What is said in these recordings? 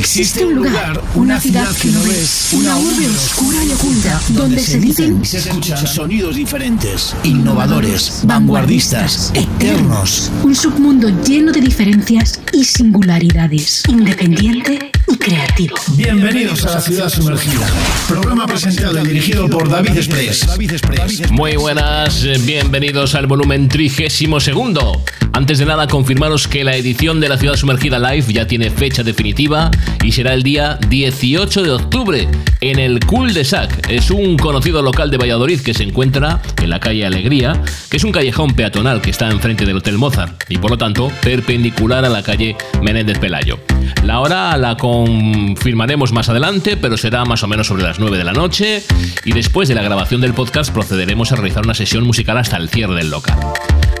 Existe un lugar, una ciudad que no ves, una urbe oscura y oculta, donde se dicen y se escuchan sonidos diferentes, innovadores, vanguardistas, eternos. Un submundo lleno de diferencias y singularidades, independiente y creativo. Bienvenidos a la ciudad sumergida. Programa presentado y dirigido por David Express. Muy buenas, eh, bienvenidos al volumen trigésimo segundo. Antes de nada, confirmaros que la edición de la ciudad sumergida live ya tiene fecha definitiva y será el día 18 de octubre en el Cul de Sac. Es un conocido local de Valladolid que se encuentra en la calle Alegría, que es un callejón peatonal que está enfrente del Hotel Mozart y por lo tanto perpendicular a la calle Menéndez Pelayo. La hora la confirmaremos más adelante, pero será más o menos sobre las 9 de la noche y después de la grabación del podcast procederemos a realizar una sesión musical hasta el cierre del local.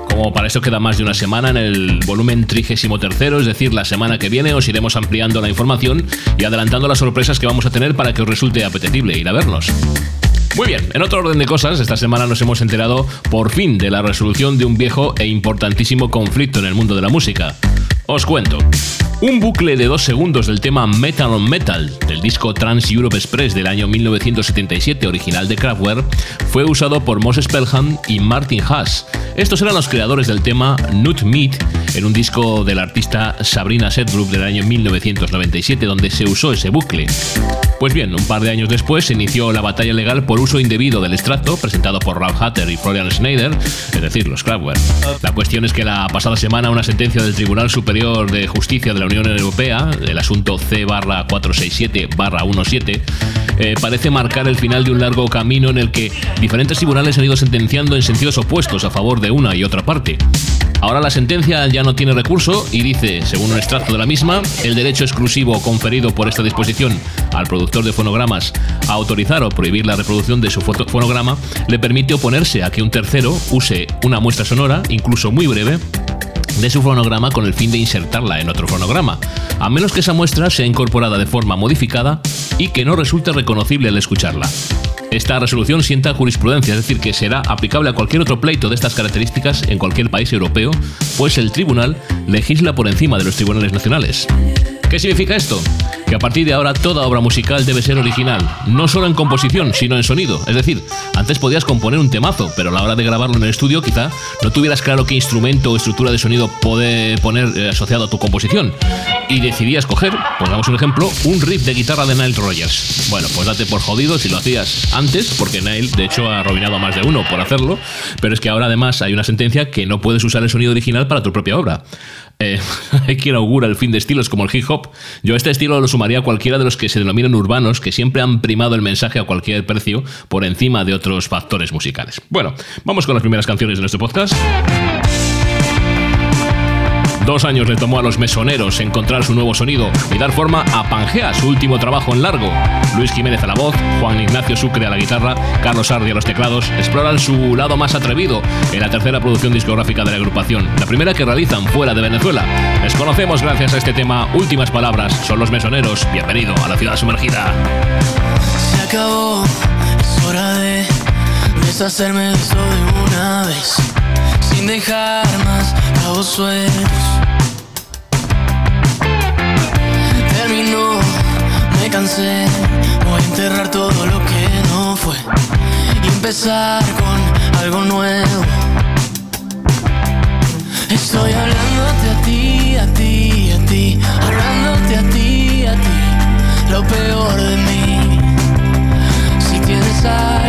Como para eso queda más de una semana en el volumen 33, es decir, la semana que viene os iremos ampliando la información y adelantando las sorpresas que vamos a tener para que os resulte apetecible ir a vernos. Muy bien, en otro orden de cosas, esta semana nos hemos enterado por fin de la resolución de un viejo e importantísimo conflicto en el mundo de la música. Os cuento. Un bucle de dos segundos del tema Metal on Metal del disco Trans Europe Express del año 1977 original de Kraftwerk fue usado por Moses Pelham y Martin Haas. Estos eran los creadores del tema Nut Meat en un disco del artista Sabrina Setgroup del año 1997 donde se usó ese bucle. Pues bien, un par de años después se inició la batalla legal por uso indebido del extracto presentado por Ralph Hatter y Florian Schneider, es decir, los Kraftwerk. La cuestión es que la pasada semana una sentencia del Tribunal Superior de Justicia de la Unión Europea, el asunto C-467-17, eh, parece marcar el final de un largo camino en el que diferentes tribunales han ido sentenciando en sentidos opuestos a favor de una y otra parte. Ahora la sentencia ya no tiene recurso y dice, según un extracto de la misma, el derecho exclusivo conferido por esta disposición al productor de fonogramas a autorizar o prohibir la reproducción de su fonograma le permite oponerse a que un tercero use una muestra sonora, incluso muy breve, de su fonograma con el fin de insertarla en otro fonograma, a menos que esa muestra sea incorporada de forma modificada y que no resulte reconocible al escucharla. Esta resolución sienta jurisprudencia, es decir, que será aplicable a cualquier otro pleito de estas características en cualquier país europeo, pues el tribunal legisla por encima de los tribunales nacionales. ¿Qué significa esto? Que a partir de ahora toda obra musical debe ser original, no solo en composición, sino en sonido. Es decir, antes podías componer un temazo, pero a la hora de grabarlo en el estudio quizá no tuvieras claro qué instrumento o estructura de sonido poder poner eh, asociado a tu composición. Y decidías coger, pongamos un ejemplo, un riff de guitarra de Nile Rogers. Bueno, pues date por jodido si lo hacías antes, porque Nile de hecho ha arruinado a más de uno por hacerlo, pero es que ahora además hay una sentencia que no puedes usar el sonido original para tu propia obra. Eh, quien augura el fin de estilos como el hip hop. Yo este estilo lo sumaría a cualquiera de los que se denominan urbanos, que siempre han primado el mensaje a cualquier precio por encima de otros factores musicales. Bueno, vamos con las primeras canciones de nuestro podcast. Dos años le tomó a los mesoneros encontrar su nuevo sonido y dar forma a Pangea, su último trabajo en largo. Luis Jiménez a la voz, Juan Ignacio Sucre a la guitarra, Carlos Ardi a los teclados, exploran su lado más atrevido en la tercera producción discográfica de la agrupación, la primera que realizan fuera de Venezuela. Les conocemos gracias a este tema Últimas Palabras, son los mesoneros. Bienvenido a la ciudad sumergida. Se acabó, es hora de deshacerme de esto de una vez, sin dejar más cabos sueltos. Terminó, me cansé, voy a enterrar todo lo que y empezar con algo nuevo. Estoy hablándote a ti, a ti, a ti, hablándote a ti, a ti, lo peor de mí. Si tienes algo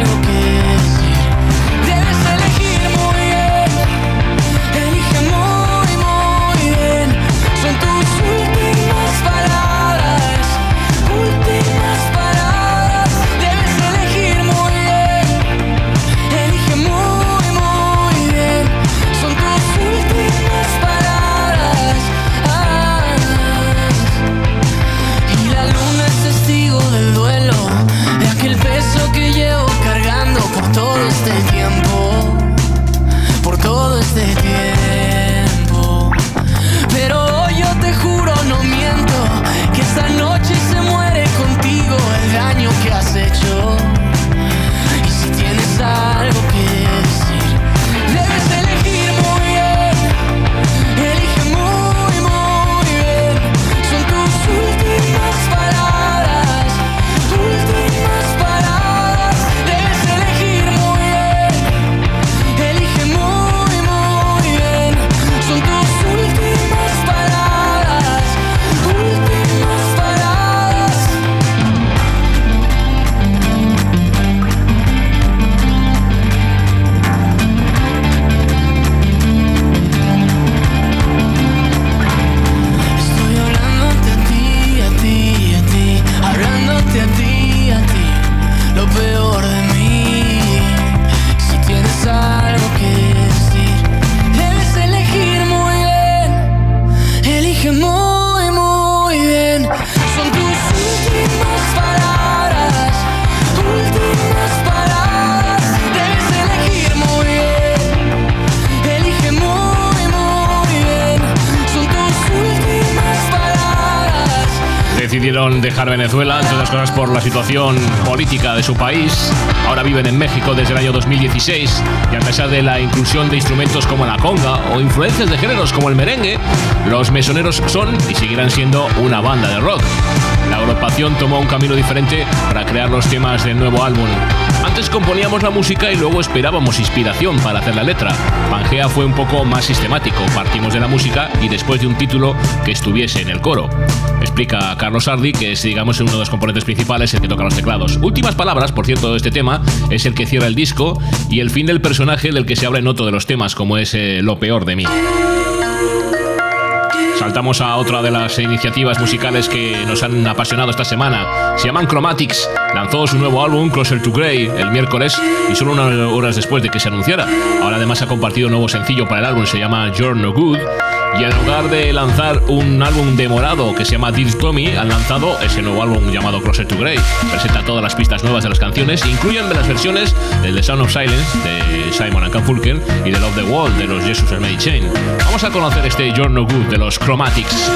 dejar Venezuela, entre otras cosas por la situación política de su país. Ahora viven en México desde el año 2016 y a pesar de la inclusión de instrumentos como la conga o influencias de géneros como el merengue, los mesoneros son y seguirán siendo una banda de rock. La agrupación tomó un camino diferente para crear los temas del nuevo álbum. Antes componíamos la música y luego esperábamos inspiración para hacer la letra. Pangea fue un poco más sistemático. Partimos de la música y después de un título que estuviese en el coro. Explica Carlos Sardi que es, digamos, uno de los componentes principales el que toca los teclados. Últimas palabras, por cierto, de este tema es el que cierra el disco y el fin del personaje del que se habla en otro de los temas, como es eh, Lo peor de mí. Saltamos a otra de las iniciativas musicales que nos han apasionado esta semana. Se llaman Chromatics. Lanzó su nuevo álbum Closer to Grey el miércoles y solo unas horas después de que se anunciara. Ahora además ha compartido un nuevo sencillo para el álbum, se llama You're No Good. Y en lugar de lanzar un álbum demorado que se llama Dear Tommy, han lanzado ese nuevo álbum llamado Closer to Grey. Presenta todas las pistas nuevas de las canciones, incluyen las versiones de The Sound of Silence de Simon and Fulker y de Love the Wall de los Jesus Made Chain. Vamos a conocer este You're No Good de los Chromatics.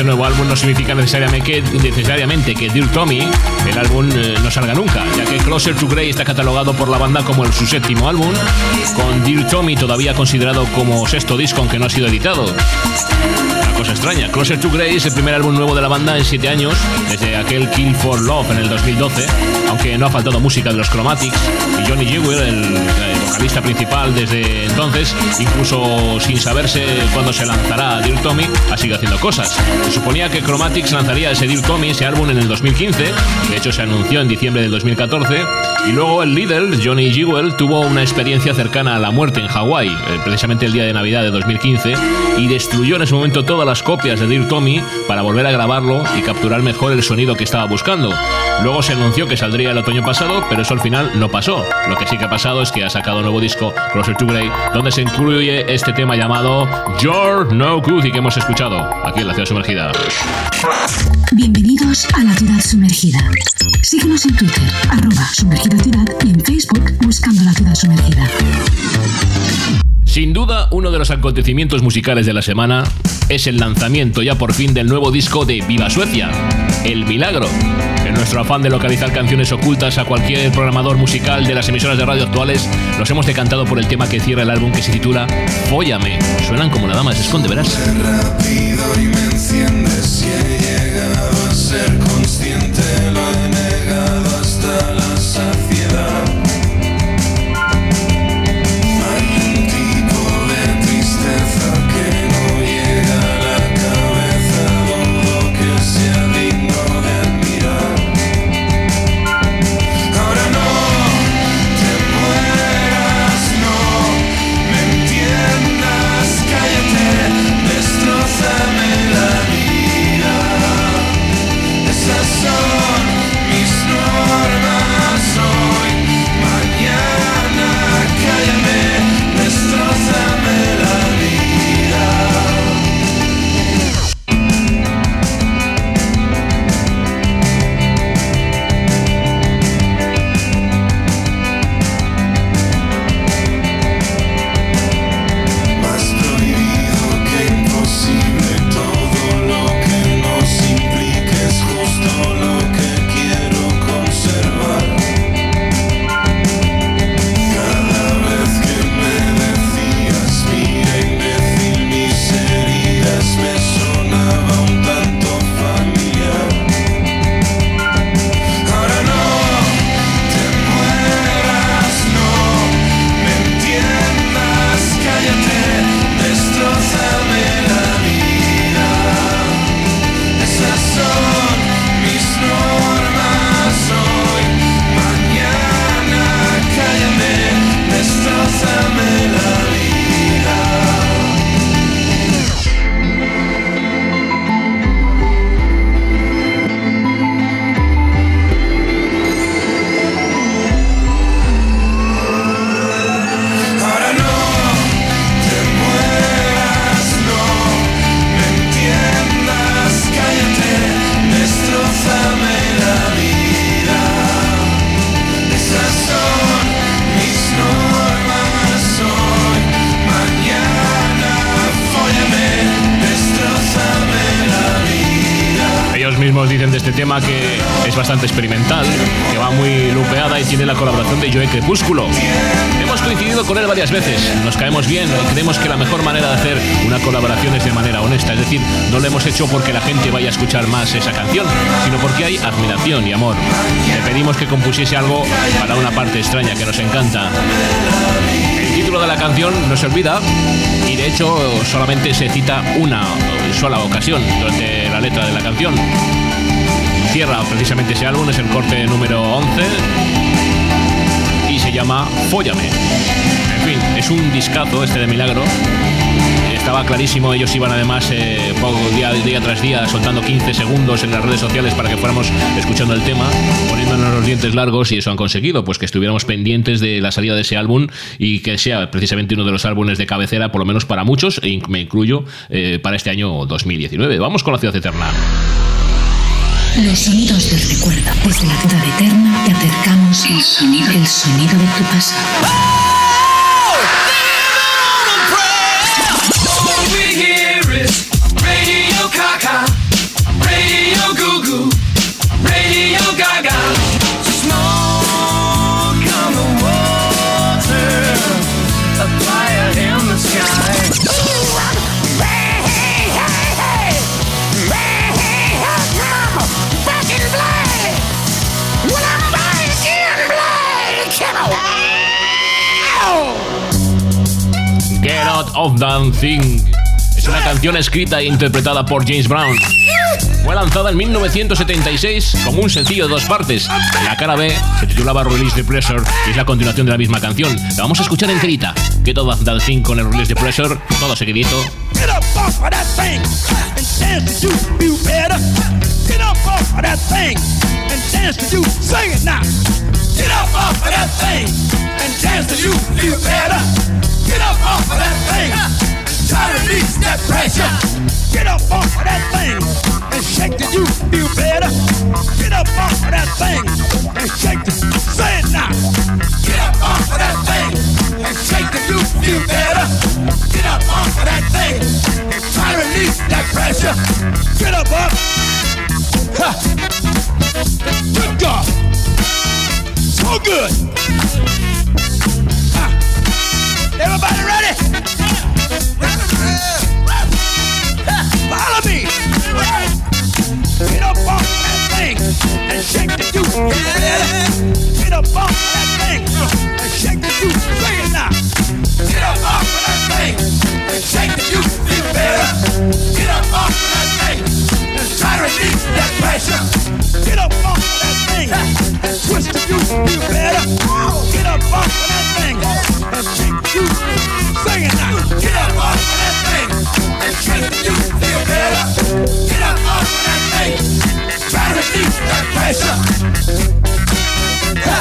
Este nuevo álbum no significa necesariamente que, Dear Tommy, el álbum, eh, no salga nunca, ya que Closer to Grey está catalogado por la banda como el, su séptimo álbum, con Dear Tommy todavía considerado como sexto disco aunque no ha sido editado. Cosa extraña. Closer to Grey es el primer álbum nuevo de la banda en siete años, desde aquel Kill for Love en el 2012, aunque no ha faltado música de los Chromatics y Johnny Jewell, el, el vocalista principal desde entonces, incluso sin saberse cuándo se lanzará Dear Tommy, ha seguido haciendo cosas. Se suponía que Chromatics lanzaría ese Dear Tommy, ese álbum, en el 2015, de hecho se anunció en diciembre del 2014, Y luego el líder, Johnny Jewel, tuvo una experiencia cercana a la muerte en Hawái, eh, precisamente el día de Navidad de 2015, y destruyó en ese momento todas las copias de Dear Tommy para volver a grabarlo y capturar mejor el sonido que estaba buscando. Luego se anunció que saldría el otoño pasado, pero eso al final no pasó. Lo que sí que ha pasado es que ha sacado un nuevo disco, Closer to Grey, donde se incluye este tema llamado You're No Good y que hemos escuchado aquí en la ciudad sumergida. Bienvenidos a la ciudad sumergida. Síguenos en Twitter, arroba sumergida ciudad y en Facebook buscando la ciudad sumergida. Sin duda, uno de los acontecimientos musicales de la semana es el lanzamiento ya por fin del nuevo disco de Viva Suecia, El Milagro. En nuestro afán de localizar canciones ocultas a cualquier programador musical de las emisoras de radio actuales, nos hemos decantado por el tema que cierra el álbum que se titula Fóllame. Suenan como nada más, se esconde, verás. Bastante experimental, que va muy lupeada y tiene la colaboración de Joe Crepúsculo. Hemos coincidido con él varias veces, nos caemos bien y creemos que la mejor manera de hacer una colaboración es de manera honesta, es decir, no lo hemos hecho porque la gente vaya a escuchar más esa canción, sino porque hay admiración y amor. Le pedimos que compusiese algo para una parte extraña que nos encanta. El título de la canción no se olvida y de hecho solamente se cita una sola ocasión durante la letra de la canción. Precisamente ese álbum, es el corte número 11 y se llama Fóllame. En fin, es un discazo este de Milagro. Estaba clarísimo, ellos iban además eh, día, tras día soltando 15 segundos en las redes sociales para que fuéramos escuchando el tema, poniéndonos los dientes largos y eso han conseguido, pues que estuviéramos pendientes de la salida de ese álbum y que sea precisamente uno de los álbumes de cabecera, por lo menos para muchos, e me incluyo, eh, para este año 2019. Vamos con la ciudad eterna. Los sonidos del recuerdo. Desde la ciudad eterna te acercamos el sonido, el sonido de tu pasado. Out of Dancing. Es una canción escrita e interpretada por James Brown. Fue lanzada en 1976 como un sencillo de dos partes. La cara B se titulaba Release the Pressure y es la continuación de la misma canción. La vamos a escuchar enterita. Get Off That Thing con el Release the Pressure, todo seguidito. Get up off of that thing and dance to you feel better. Get up off of that thing and dance to you. Sing it now. Get up off of that thing and dance to you feel better. Get up off of that thing. Try to release that pressure. Get up off of that thing and shake till you feel better. Get up off of that thing and shake till. Say it now. Get up off of that thing and shake till you feel better. Get up off of that thing and try to release that pressure. Get up, up. Ha. Good God. So good. Everybody ready? Follow me. Get up off of that thing and shake the juice. Better. Get up off of that thing and shake the juice. Sing it now. Get up off of that thing and shake the juice. Feel better. Get up off of that thing to release that pressure. Get up that thing twist the better. Get up that thing and. Get up that thing and. Feel better. Get up that thing. Try to release that pressure. Ha.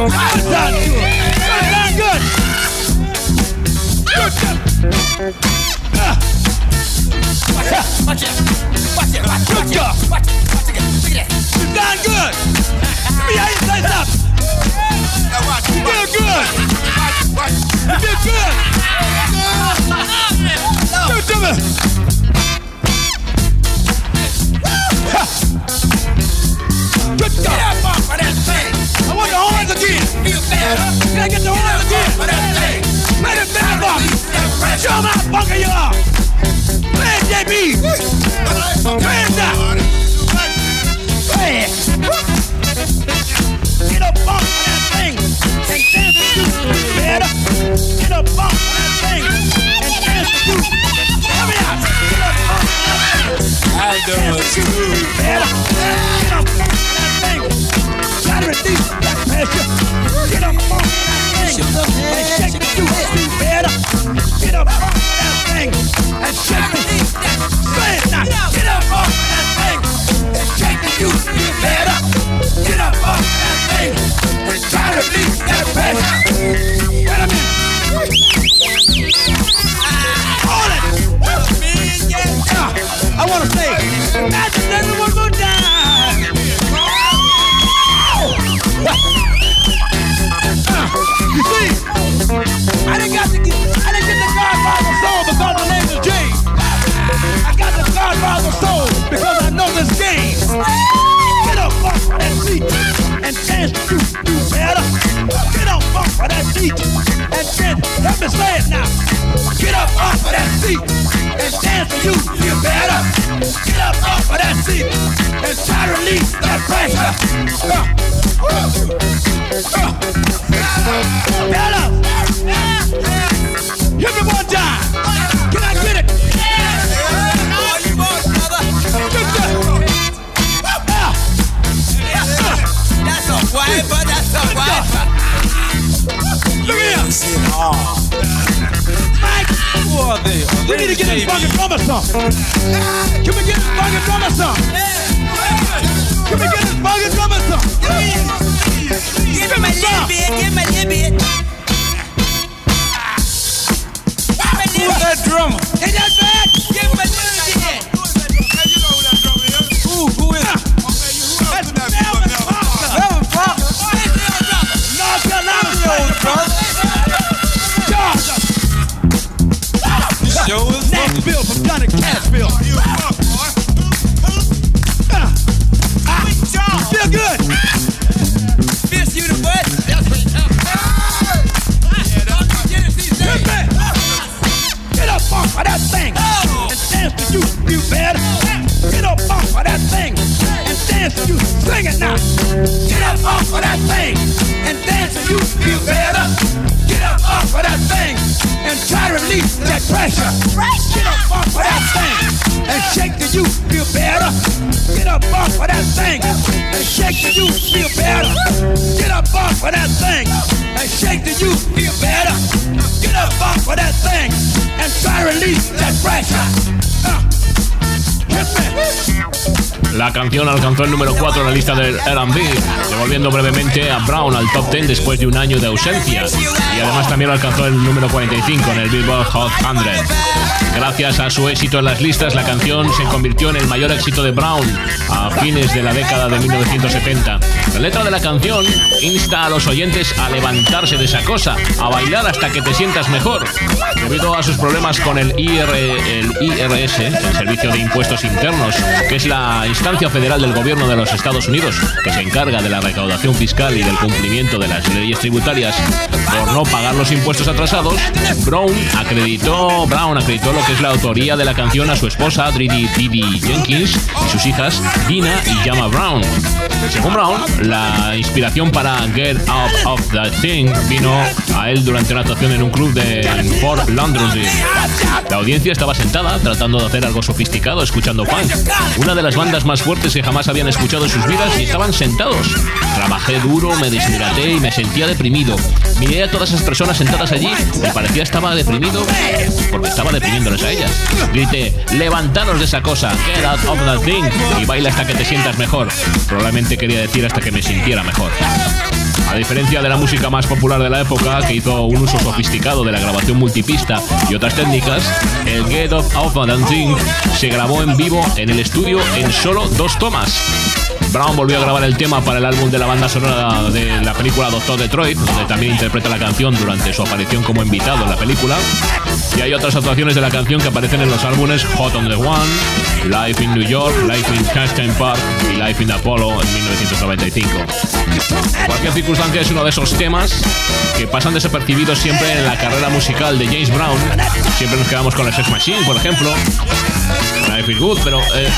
Brother. That's a wild Sound good. Sound good. Good. good. Ah. Watch it. Watch it. Watch it. Good job. Watch it. Watch it. Look at that. You sound good. Let me hear you say something. You feel good. You feel good. Good to me. Ha. Good job. Can I get the horns again? Let it back up. Show 'em how funky you are. Play it, JB. Play it down. Play it. Get up off of that thing and dance to you. Better. Get up off of that thing and dance to you. Help me out. Get up off of that thing. I dance to you. Better. Get up off of that thing. Try to release that pressure. Get up off that thing and shake the juice. You better. Get up off that thing and shake it now. It now. Get up off of that thing and dance and you feel better. Get up off of that thing and try to release that pressure. Get up off of that thing and shake till you feel better. Get up off of that thing and shake till you feel better. Get up off of that thing and shake till you feel better. Get up off of that thing and try to release that pressure. Uh, hit me. La canción alcanzó el número 4 en la lista del R&B, devolviendo brevemente a Brown al top 10 después de un año de ausencia. Y además también alcanzó el número 45 en el Billboard Hot 100. Gracias a su éxito en las listas, la canción se convirtió en el mayor éxito de Brown a fines de la década de 1970. La letra de la canción insta a los oyentes a levantarse de esa cosa, a bailar hasta que te sientas mejor. Debido a sus problemas con el, IR, el IRS, el Servicio de Impuestos Internos, que es la instancia federal del gobierno de los Estados Unidos que se encarga de la recaudación fiscal y del cumplimiento de las leyes tributarias por no pagar los impuestos atrasados, Brown acreditó, Brown acreditó lo que es la autoría de la canción a su esposa Didi Didi Jenkins y sus hijas Dina y Yama Brown. Según Brown, la inspiración para Get Out of That Thing vino a él durante una actuación en un club de Fort Lauderdale. La audiencia estaba sentada tratando de hacer algo sofisticado escuchando punk, una de las bandas más fuertes que jamás habían escuchado en sus vidas y estaban sentados. Trabajé duro, me deshidraté y me sentía deprimido. Miré a todas esas personas sentadas allí y parecía estaba deprimido porque estaba deprimiéndoles a ellas. Grité, levantaros de esa cosa, get out of that thing y baila hasta que te sientas mejor. Probablemente quería decir hasta que me sintiera mejor. A diferencia de la música más popular de la época, que hizo un uso sofisticado de la grabación multipista y otras técnicas, el Get Up That Thing se grabó en vivo en el estudio en solo dos tomas. Brown volvió a grabar el tema para el álbum de la banda sonora de la película Doctor Detroit, donde también interpreta la canción durante su aparición como invitado en la película. Y hay otras actuaciones de la canción que aparecen en los álbumes Hot on the One, Life in New York, Life in Castain Park y Life in Apollo en 1995. En cualquier circunstancia es uno de esos temas que pasan desapercibidos siempre en la carrera musical de James Brown. Siempre nos quedamos con el Sex Machine, por ejemplo. Good, pero eh,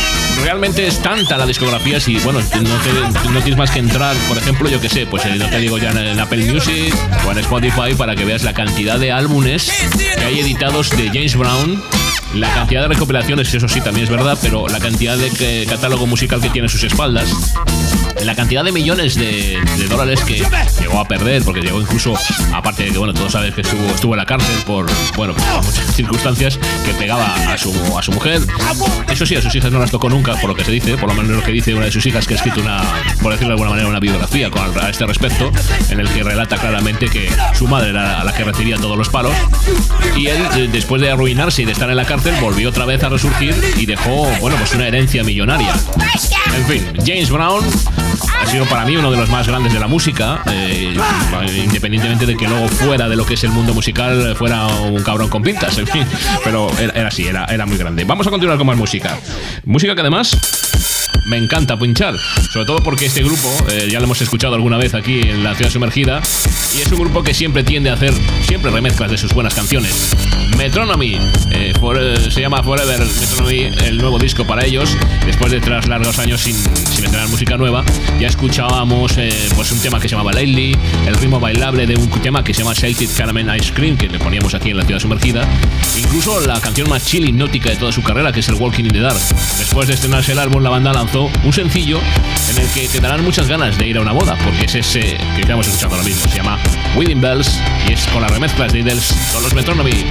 realmente es tanta la discografía si, bueno, no, tienes más que entrar, por ejemplo, yo que sé, pues eh, no te digo ya en, Apple Music o en Spotify para que veas la cantidad de álbumes que hay editados de James Brown. La cantidad de recopilaciones, eso sí, también es verdad, pero la cantidad de que- catálogo musical que tiene a sus espaldas, la cantidad de millones de, de dólares que llegó a perder, porque llegó incluso, aparte de que, bueno, todos sabes que estuvo, estuvo en la cárcel por, bueno, por muchas circunstancias, que pegaba a su, a su mujer. Eso sí, a sus hijas no las tocó nunca, por lo que se dice, por lo menos lo que dice una de sus hijas, que ha escrito una, por decirlo de alguna manera, una biografía con, a este respecto, en el que relata claramente que su madre era a la que recibía todos los palos, y él, después de arruinarse y de estar en la cárcel, volvió otra vez a resurgir y dejó, bueno, pues una herencia millonaria. En fin, James Brown ha sido para mí uno de los más grandes de la música, eh, independientemente de que luego fuera de lo que es el mundo musical fuera un cabrón con pintas, en fin, pero era, era así, era, era muy grande. Vamos a continuar con más música. Música que además me encanta pinchar, sobre todo porque este grupo, eh, ya lo hemos escuchado alguna vez aquí en la ciudad sumergida, y es un grupo que siempre tiende a hacer siempre remezclas de sus buenas canciones. Metronomy, eh, se llama Forever Metronomy, el nuevo disco para ellos, después de tras largos años sin, sin música nueva, ya escuchábamos eh, pues un tema que se llamaba Lately, el ritmo bailable de un tema que se llama It Caramel Ice Cream, que le poníamos aquí en la ciudad sumergida, incluso la canción más chill hipnótica de toda su carrera, que es el Walking in the Dark. Después de estrenarse el álbum, la banda lanzó un sencillo en el que te darán muchas ganas de ir a una boda, porque es ese que estamos escuchando ahora mismo. Se llama Wedding Bells y es con las remezclas de Idles con los Metronomy.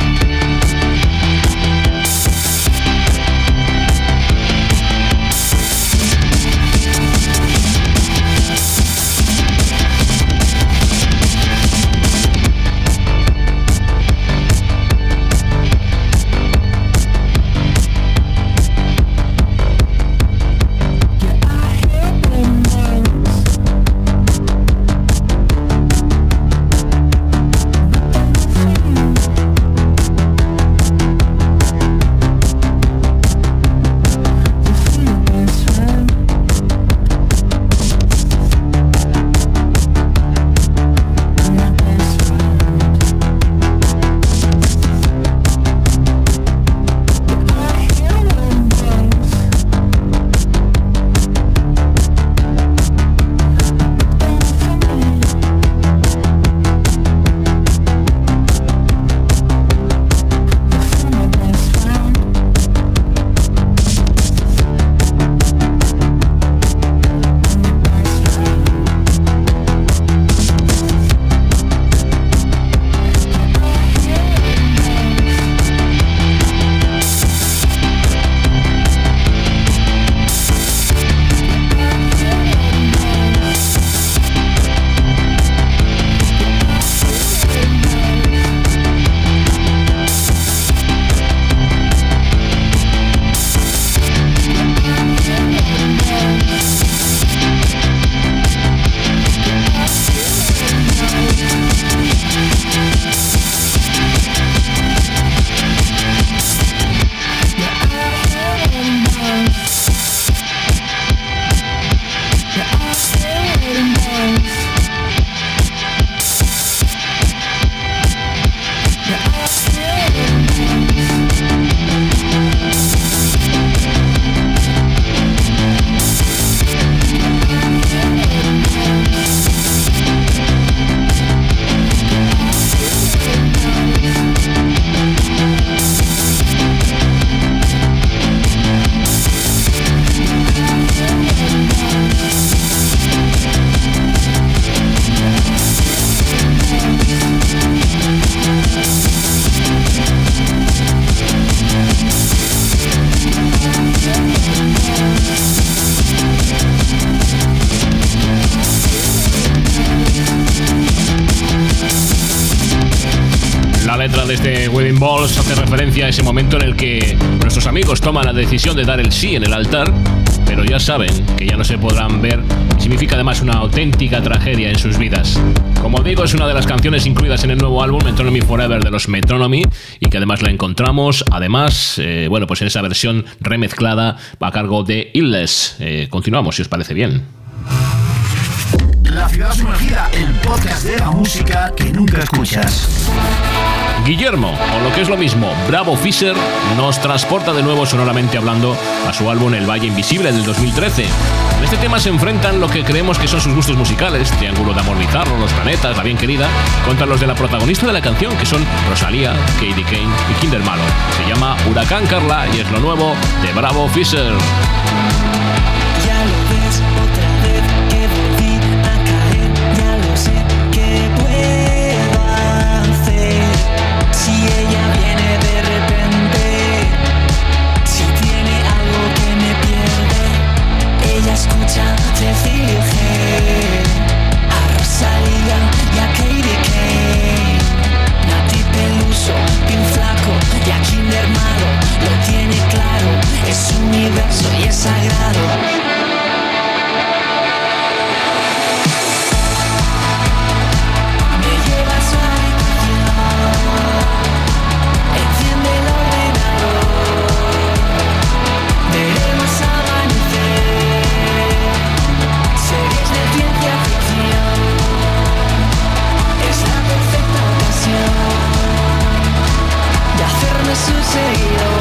Ese momento en el que nuestros amigos toman la decisión de dar el sí en el altar, pero ya saben que ya no se podrán ver. Significa además una auténtica tragedia en sus vidas. Como digo, es una de las canciones incluidas en el nuevo álbum Metronomy Forever de los Metronomy y que además la encontramos, además, eh, bueno, pues en esa versión remezclada a cargo de Illes. Eh, continuamos, si os parece bien. La ciudad sumergida, el podcast de la música que nunca escuchas. Guillermo, o lo que es lo mismo, Bravo Fisher, nos transporta de nuevo sonoramente hablando a su álbum El Valle Invisible del 2013. En este tema se enfrentan lo que creemos que son sus gustos musicales, Triángulo de Amor Bizarro, Los Planetas, La Bien Querida, contra los de la protagonista de la canción, que son Rosalía, Katie Kane y Kinder Malo. Se llama Huracán Carla y es lo nuevo de Bravo Fisher. Claro, es universo y es sagrado. Hacerme su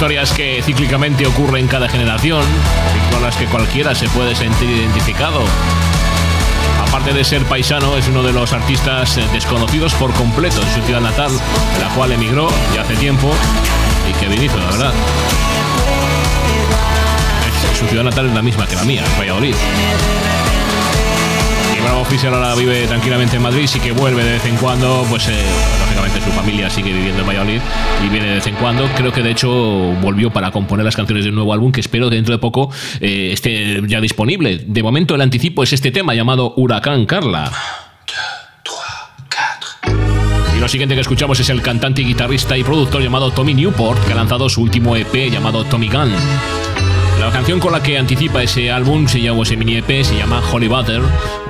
historias que cíclicamente ocurren en cada generación y con las que cualquiera se puede sentir identificado. Aparte de ser paisano, es uno de los artistas eh, desconocidos por completo en su ciudad natal, la cual emigró ya hace tiempo y que bien hizo, la verdad. Su ciudad natal es la misma que la mía, Valladolid. Bravo Fischer ahora vive tranquilamente en Madrid, sí que vuelve de vez en cuando, pues eh, lógicamente su familia sigue viviendo en Valladolid y viene de vez en cuando. Creo que de hecho volvió para componer las canciones del nuevo álbum que espero dentro de poco eh, esté ya disponible. De momento el anticipo es este tema llamado Huracán Carla. Y lo siguiente que escuchamos es el cantante, guitarrista y productor llamado Tommy Newport, que ha lanzado su último EP llamado Tommy Gun. La canción con la que anticipa ese álbum se llama ese mini EP se llama Holy Butter,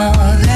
I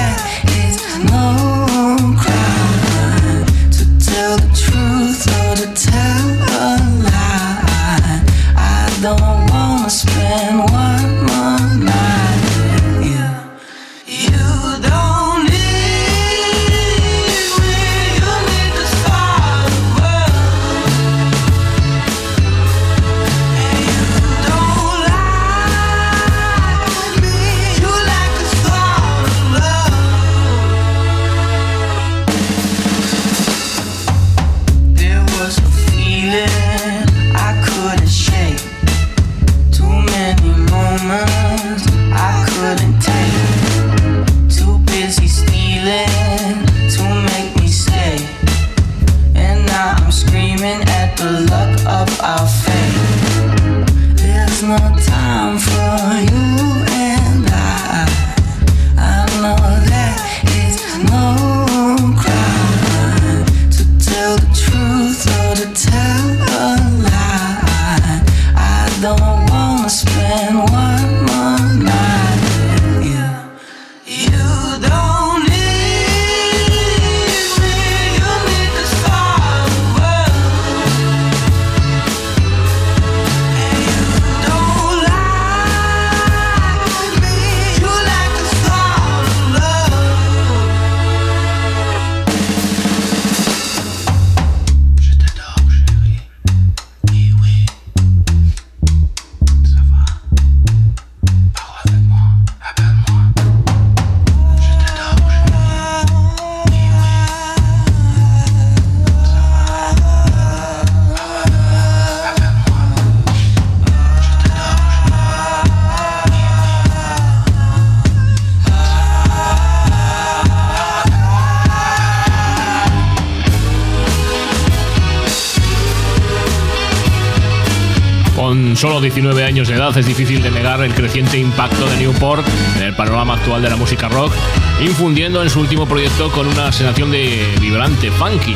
19 años de edad es difícil de negar el creciente impacto de Newport en el panorama actual de la música rock, infundiendo en su último proyecto con una sensación de vibrante, funky.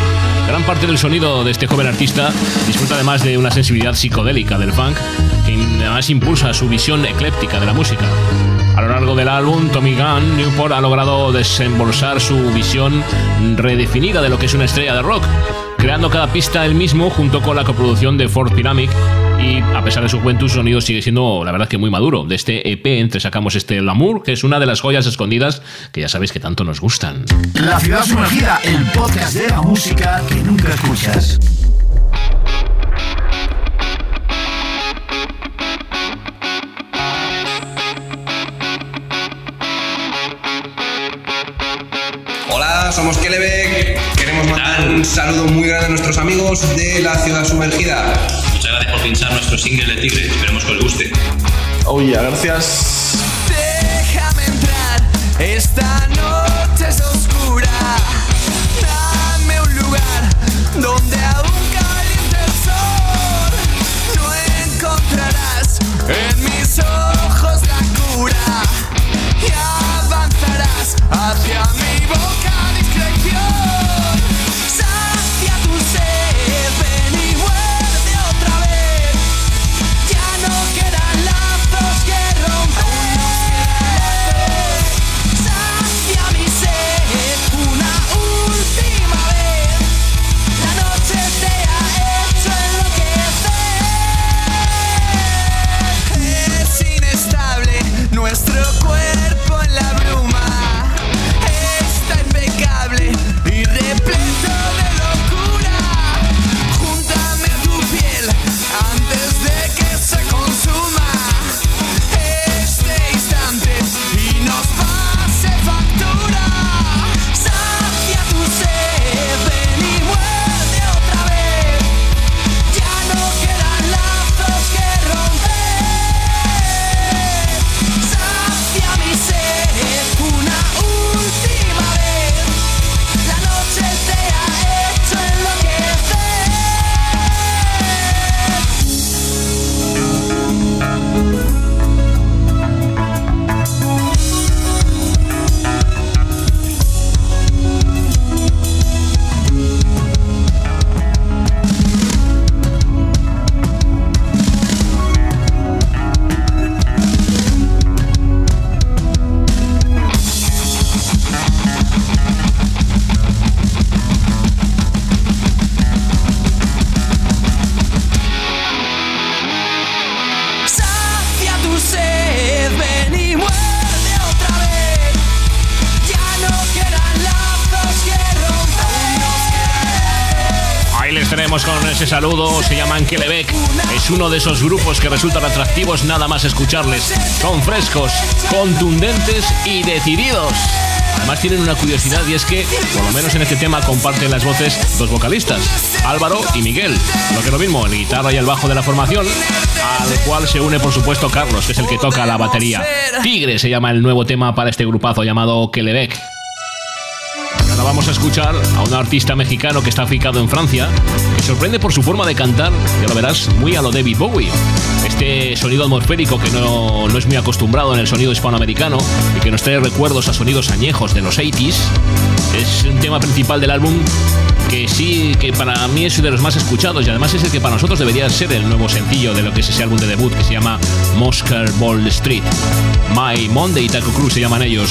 Gran parte del sonido de este joven artista disfruta además de una sensibilidad psicodélica del funk, que además impulsa su visión ecléptica de la música. A lo largo del álbum, Tommy Gunn, Newport ha logrado desembolsar su visión redefinida de lo que es una estrella de rock, creando cada pista él mismo junto con la coproducción de Ford Pyramid y a pesar de su juventud, su sonido sigue siendo, la verdad, que muy maduro. De este EP entre sacamos este Lamour, que es una de las joyas escondidas que ya sabéis que tanto nos gustan. La ciudad sumergida, el podcast de la música que nunca escuchas. Hola, somos Kelebek. Queremos mandar un saludo muy grande a nuestros amigos de la ciudad sumergida. Gracias por pinchar nuestro single de Tigre. Esperemos que os guste. Oye, gracias. Déjame entrar, esta noche se llaman Kelebek. Es uno de esos grupos que resultan atractivos nada más escucharles. Son frescos, contundentes y decididos. Además tienen una curiosidad y es que, por lo menos en este tema, comparten las voces dos vocalistas, Álvaro y Miguel. Lo que es lo mismo, el guitarra y el bajo de la formación, al cual se une por supuesto Carlos, que es el que toca la batería. Tigre se llama el nuevo tema para este grupazo llamado Kelebek. Vamos a escuchar a un artista mexicano que está aficado en Francia, que sorprende por su forma de cantar, ya lo verás, muy a lo David Bowie. Este sonido atmosférico que no, no es muy acostumbrado en el sonido hispanoamericano y que nos trae recuerdos a sonidos añejos de los 80s. Es un tema principal del álbum que sí, que para mí es de los más escuchados y además es el que para nosotros debería ser el nuevo sencillo de lo que es ese álbum de debut que se llama Moscow Ball Street. My Monday y Taco Cruz se llaman ellos.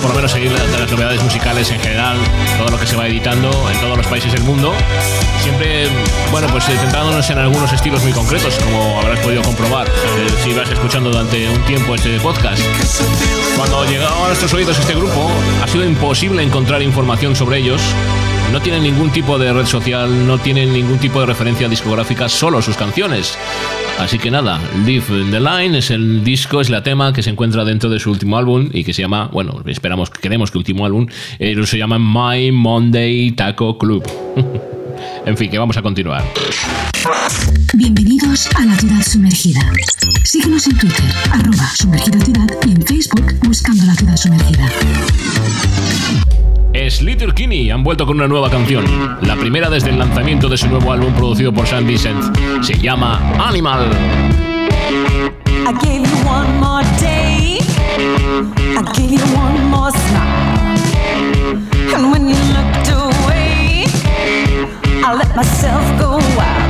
por lo menos seguir las, las novedades musicales en general, todo lo que se va editando en todos los países del mundo. Siempre, bueno, pues eh, centrándonos en algunos estilos muy concretos, como habrás podido comprobar eh, si vas escuchando durante un tiempo este podcast. Cuando llegaba a nuestros oídos este grupo, ha sido imposible encontrar información sobre ellos. No tienen ningún tipo de red social, no tienen ningún tipo de referencia discográfica, solo sus canciones. Así que nada, Live in the Line es el disco, es la tema que se encuentra dentro de su último álbum y que se llama, bueno, esperamos, queremos que último álbum, eh, se llama My Monday Taco Club. en fin, que vamos a continuar. Bienvenidos a la ciudad sumergida. Síguenos en Twitter, arroba sumergida ciudad y en Facebook buscando la ciudad sumergida. Slater Kinney han vuelto con una nueva canción, la primera desde el lanzamiento de su nuevo álbum producido por Sam Vincent. Se llama Animal. Let myself go.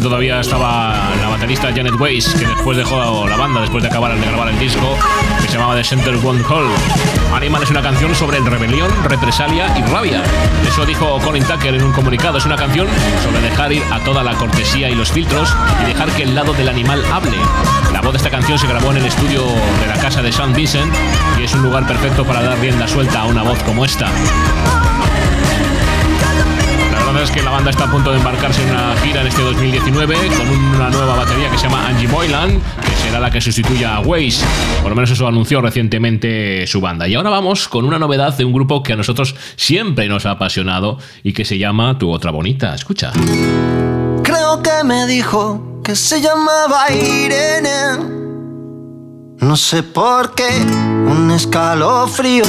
Todavía estaba la baterista Janet Weiss, que después dejó la banda, después de acabar de grabar el disco, que se llamaba The Center One Hall. Animal es una canción sobre el rebelión, represalia y rabia. Eso dijo Colin Tucker en un comunicado. Es una canción sobre dejar ir a toda la cortesía y los filtros y dejar que el lado del animal hable. La voz de esta canción se grabó en el estudio de la casa de San Vincent y es un lugar perfecto para dar rienda suelta a una voz como esta. Es que la banda está a punto de embarcarse en una gira en este 2019 con una nueva batería que se llama Angie Moylan, que será la que sustituya a Waze. Por lo menos eso anunció recientemente su banda. Y ahora vamos con una novedad de un grupo que a nosotros siempre nos ha apasionado y que se llama Tu Otra Bonita. Escucha. Creo que me dijo que se llamaba Irene. No sé por qué, un escalofrío.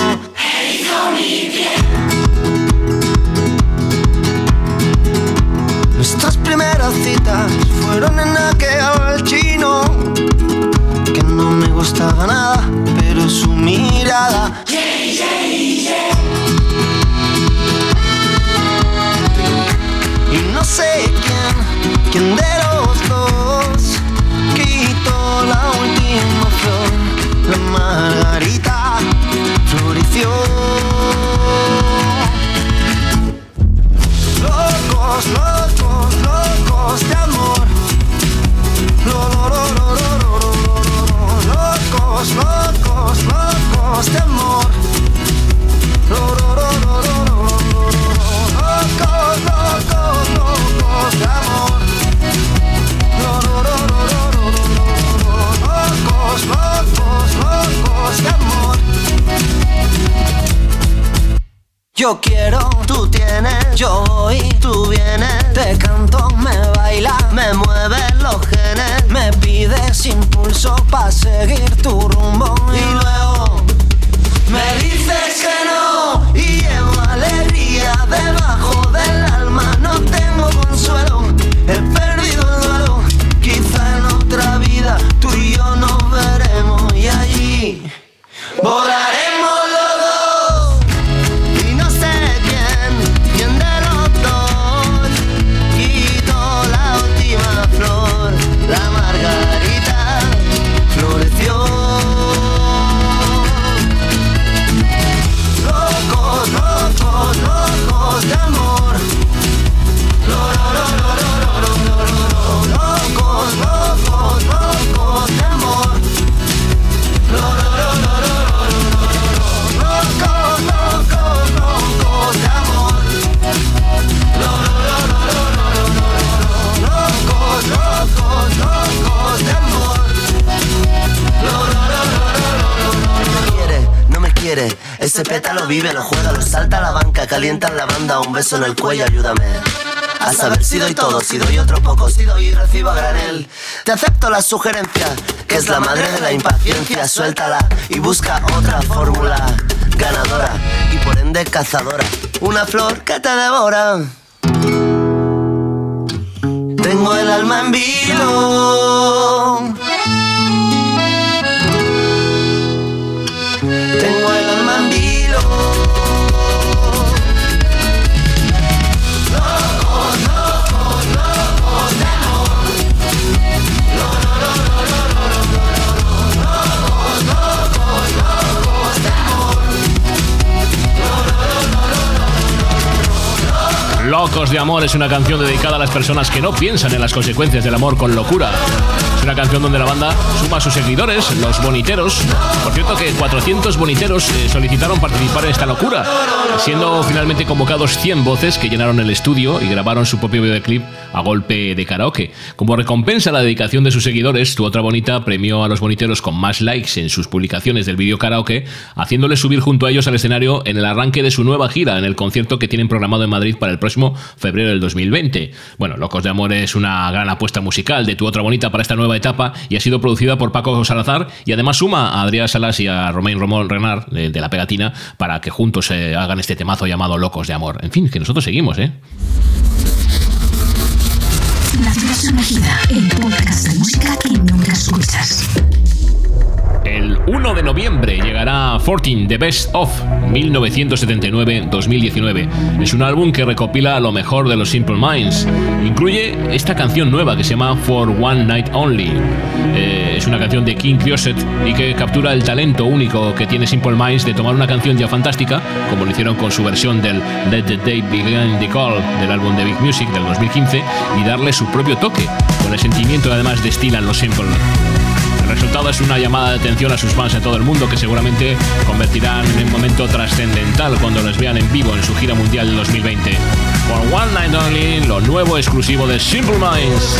Nuestras primeras citas fueron en aquel chino que no me gustaba nada, pero su mirada. Y no sé quién, quién de los dos quitó la última flor, la margarita floreció. Locos, locos, locos de amor. Locos, locos, locos. Yo quiero, tú tienes, yo voy, tú vienes, te canto, me baila, me mueve los genes, me pides impulso para seguir tu rumbo. Y luego me dices que no y llevo alegría debajo del alma, no tengo consuelo, he perdido el duelo, quizá en otra vida tú y yo nos veremos. Y allí volaremos Ese pétalo vive, lo juega, salta a la banca, calienta en la banda, un beso en el cuello, ayúdame. A saber si doy todo, si doy otro poco, si doy y recibo a granel. Te acepto la sugerencia, que es la madre de la impaciencia. Suéltala y busca otra fórmula ganadora y por ende cazadora. Una flor que te devora. Tengo el alma en vilo. De Amor es una canción dedicada a las personas que no piensan en las consecuencias del amor con locura. Es una canción donde la banda suma a sus seguidores, los boniteros. Por cierto que 400 boniteros eh, solicitaron participar en esta locura, siendo finalmente convocados 100 voces que llenaron el estudio y grabaron su propio videoclip a golpe de karaoke. Como recompensa a la dedicación de sus seguidores, Tu Otra Bonita premió a los boniteros con más likes en sus publicaciones del vídeo karaoke, haciéndoles subir junto a ellos al escenario en el arranque de su nueva gira, en el concierto que tienen programado en Madrid para el próximo febrero del 2020. Bueno, Locos de Amor es una gran apuesta musical de Tu Otra Bonita para esta nueva etapa y ha sido producida por Paco Salazar y además suma a Adrián Salas y a Romain Romón Renard de, La Pegatina para que juntos eh, hagan este temazo llamado Locos de Amor. En fin, que nosotros seguimos, ¿eh? La ciudad sumergida, el podcast de música que nunca escuchas. El 1 de noviembre llegará 14 The Best of 1979-2019. Es un álbum que recopila lo mejor de los Simple Minds. Incluye esta canción nueva que se llama For One Night Only. Eh, es una canción de King Crioset y que captura el talento único que tiene Simple Minds de tomar una canción ya fantástica, como lo hicieron con su versión del Let the Day Begin the Call del álbum de Big Music del 2015, y darle su propio toque, con el sentimiento que además destilan los Simple. El resultado es una llamada de atención a sus fans en todo el mundo que seguramente convertirán en un momento trascendental cuando los vean en vivo en su gira mundial del 2020. For One Night Only, lo nuevo exclusivo de Simple Minds.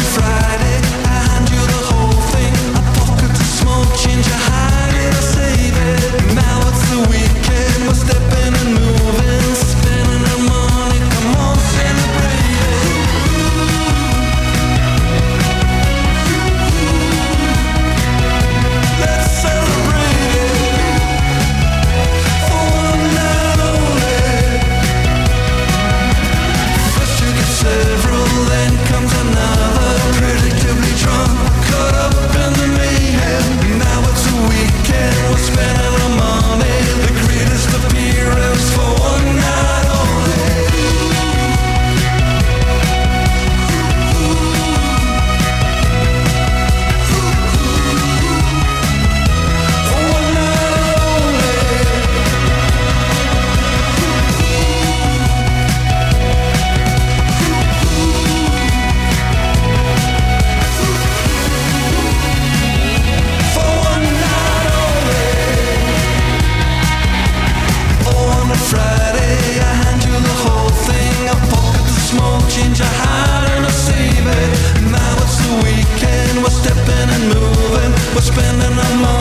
Spending and I'm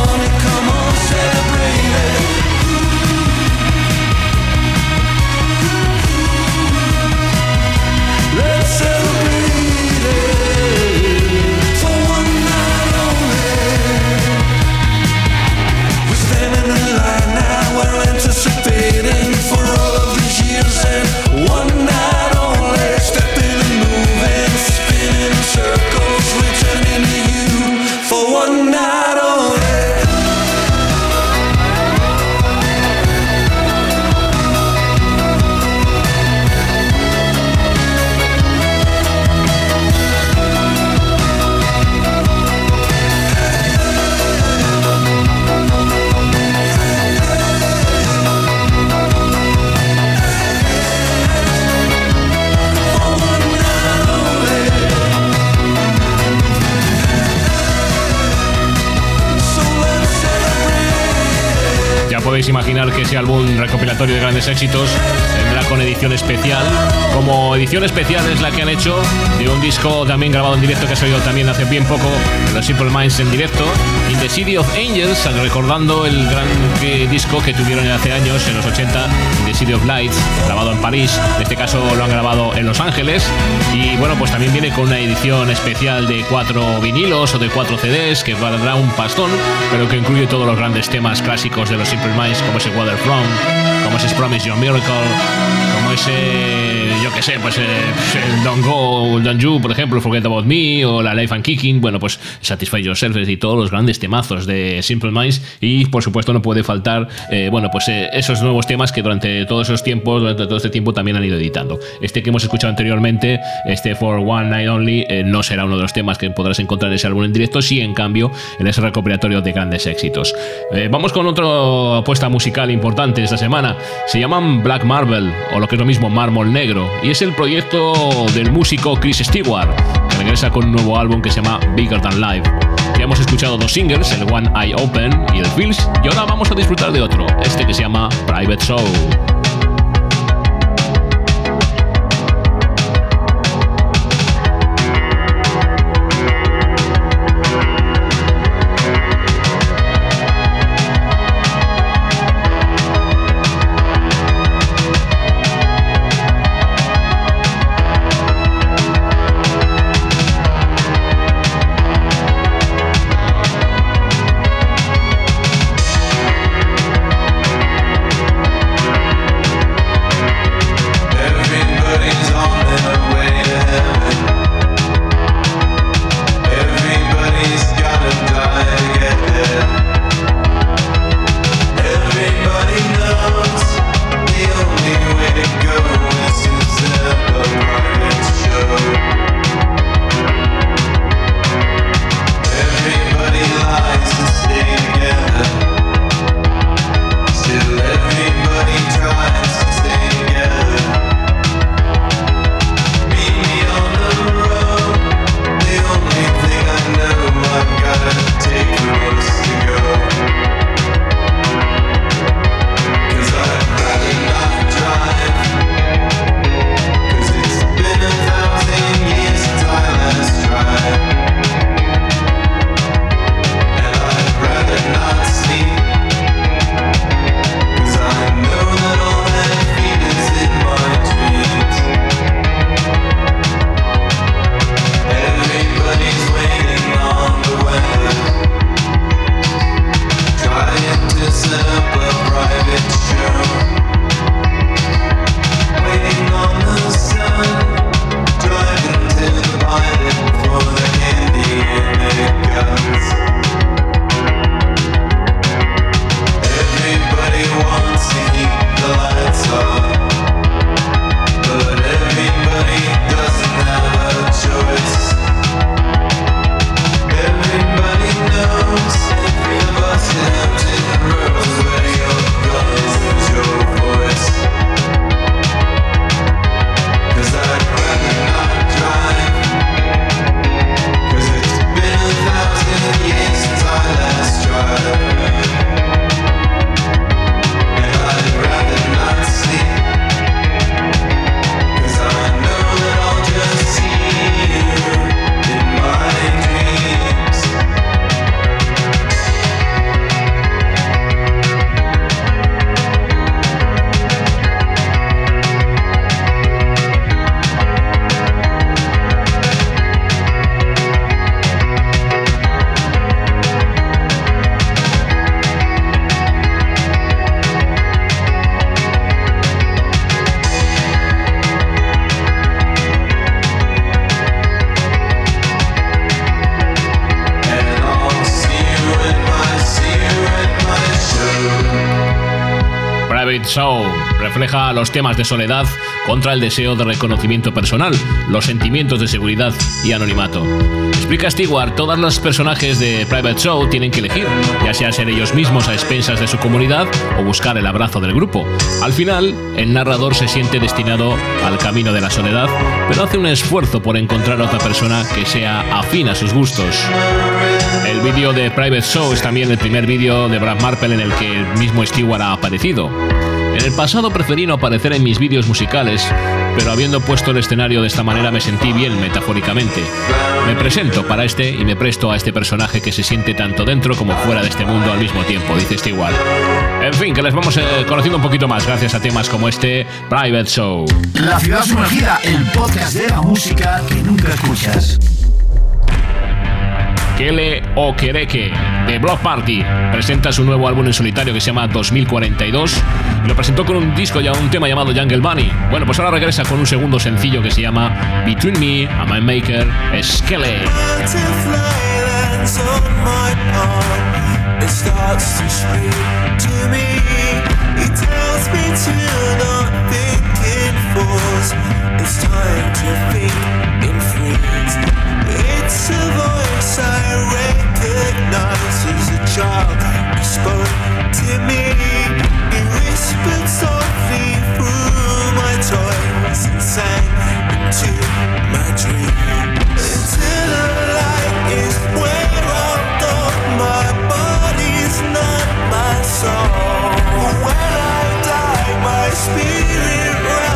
imaginar que ese álbum recopilatorio de grandes éxitos con edición especial. Como edición especial es la que han hecho de un disco también grabado en directo que ha salido también hace bien poco, los Simple Minds en directo, In the City of Angels, recordando el gran eh, disco que tuvieron hace años, en los 80, In the City of Lights, grabado en París. En este caso lo han grabado en Los Ángeles. Y bueno, pues también viene con una edición especial de cuatro vinilos o de cuatro CDs que valdrá un pastón, pero que incluye todos los grandes temas clásicos de los Simple Minds, como ese Waterfront, como ese Promise Your Miracle, como ese, yo que sé, pues eh, el Don't Go, Don't You, por ejemplo, Forget About Me, o la Life and Kicking, bueno, pues Satisfy Yourself y todos los grandes temazos de Simple Minds. Y por supuesto, no puede faltar, eh, bueno, pues eh, esos nuevos temas que durante todos esos tiempos, durante todo este tiempo, también han ido editando. Este que hemos escuchado anteriormente, este For One Night Only, eh, no será uno de los temas que podrás encontrar en ese álbum en directo, sí, en cambio, en ese recopilatorio de grandes éxitos. Eh, vamos con otra apuesta musical importante esta semana. Se llaman Black Marble, o lo que es mismo, Mármol Negro, y es el proyecto del músico Chris Stewart, que regresa con un nuevo álbum que se llama Bigger Than Life. Ya hemos escuchado dos singles, el One Eye Open y el Feels, y ahora vamos a disfrutar de otro, este que se llama Private Soul. Los temas de soledad contra el deseo de reconocimiento personal, los sentimientos de seguridad y anonimato. Explica Stewart, todos los personajes de Private Show tienen que elegir, ya sea ser ellos mismos a expensas de su comunidad o buscar el abrazo del grupo. Al final, el narrador se siente destinado al camino de la soledad, pero hace un esfuerzo por encontrar a otra persona que sea afín a sus gustos. El vídeo de Private Show es también el primer vídeo de Brad Marple en el que el mismo Stewart ha aparecido. En el pasado preferí no aparecer en mis vídeos musicales, pero habiendo puesto el escenario de esta manera me sentí bien metafóricamente. Me presento para este y me presto a este personaje que se siente tanto dentro como fuera de este mundo al mismo tiempo, dice Stewart. En fin, que les vamos eh, conociendo un poquito más gracias a temas como este Private Show. La ciudad sumergida, el podcast de la música que nunca escuchas. Kele Okereke de Block Party presenta su nuevo álbum en solitario que se llama 2042 y lo presentó con un disco ya un tema llamado Jungle Bunny. Bueno, pues ahora regresa con un segundo sencillo que se llama Between Me and My Maker, Skele. force. It's time to think in frames. It's a voice I recognize as a child. He spoke to me. He whispered softly through my toys and sang into my dreams. Until the light is where I'll go. My body's not my soul. When I die, my spirit rises.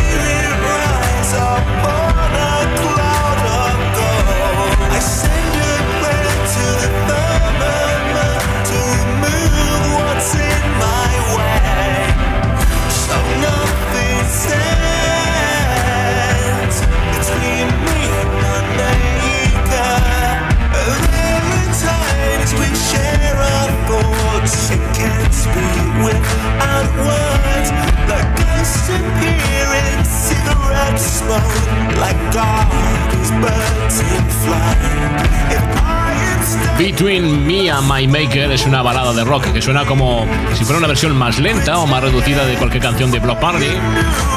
Between Me and My Maker es una balada de rock que suena como si fuera una versión más lenta o más reducida de cualquier canción de Block Party.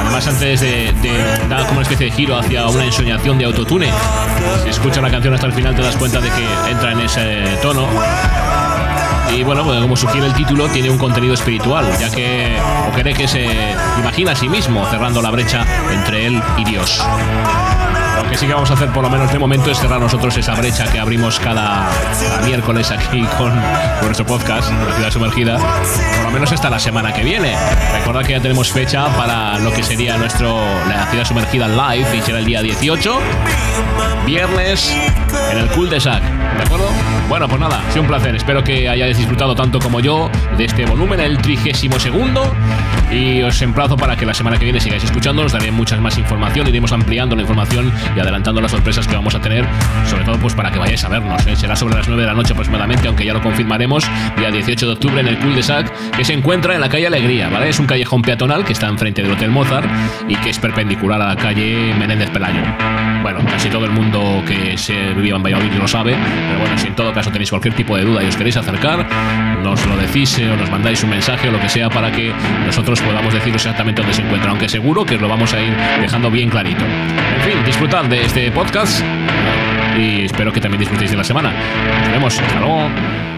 Además, antes de, dar como una especie de giro hacia una ensoñación de autotune, si escuchas la canción hasta el final te das cuenta de que entra en ese tono. Y bueno, pues como sugiere el título, tiene un contenido espiritual, ya que o cree que se imagina a sí mismo cerrando la brecha entre él y Dios. Lo que sí que vamos a hacer, por lo menos de momento, es cerrar nosotros esa brecha que abrimos cada, miércoles aquí con nuestro podcast, La Ciudad Sumergida, por lo menos hasta la semana que viene. Recuerda que ya tenemos fecha para lo que sería nuestro La Ciudad Sumergida Live y será el día 18, viernes, en el Cool de Sac. ¿De acuerdo? Bueno, pues nada, ha sido un placer. Espero que hayáis disfrutado tanto como yo de este volumen, el trigésimo segundo. Y os emplazo para que la semana que viene sigáis escuchando. Os daré muchas más información. Iremos ampliando la información y adelantando las sorpresas que vamos a tener. Sobre todo, pues para que vayáis a vernos. ¿eh? Será sobre las 9 de la noche aproximadamente, aunque ya lo confirmaremos. Día 18 de octubre en el Cool de Sac, que se encuentra en la calle Alegría, ¿vale? Es un callejón peatonal que está enfrente del Hotel Mozart y que es perpendicular a la calle Menéndez Pelayo. Bueno, casi todo el mundo que se vivía en Valladolid lo sabe, pero bueno, si en todo caso tenéis cualquier tipo de duda y os queréis acercar, nos lo decís eh, o nos mandáis un mensaje o lo que sea para que nosotros podamos deciros exactamente dónde se encuentra, aunque seguro que os lo vamos a ir dejando bien clarito. En fin, disfrutad de este podcast y espero que también disfrutéis de la semana. Nos vemos, hasta luego.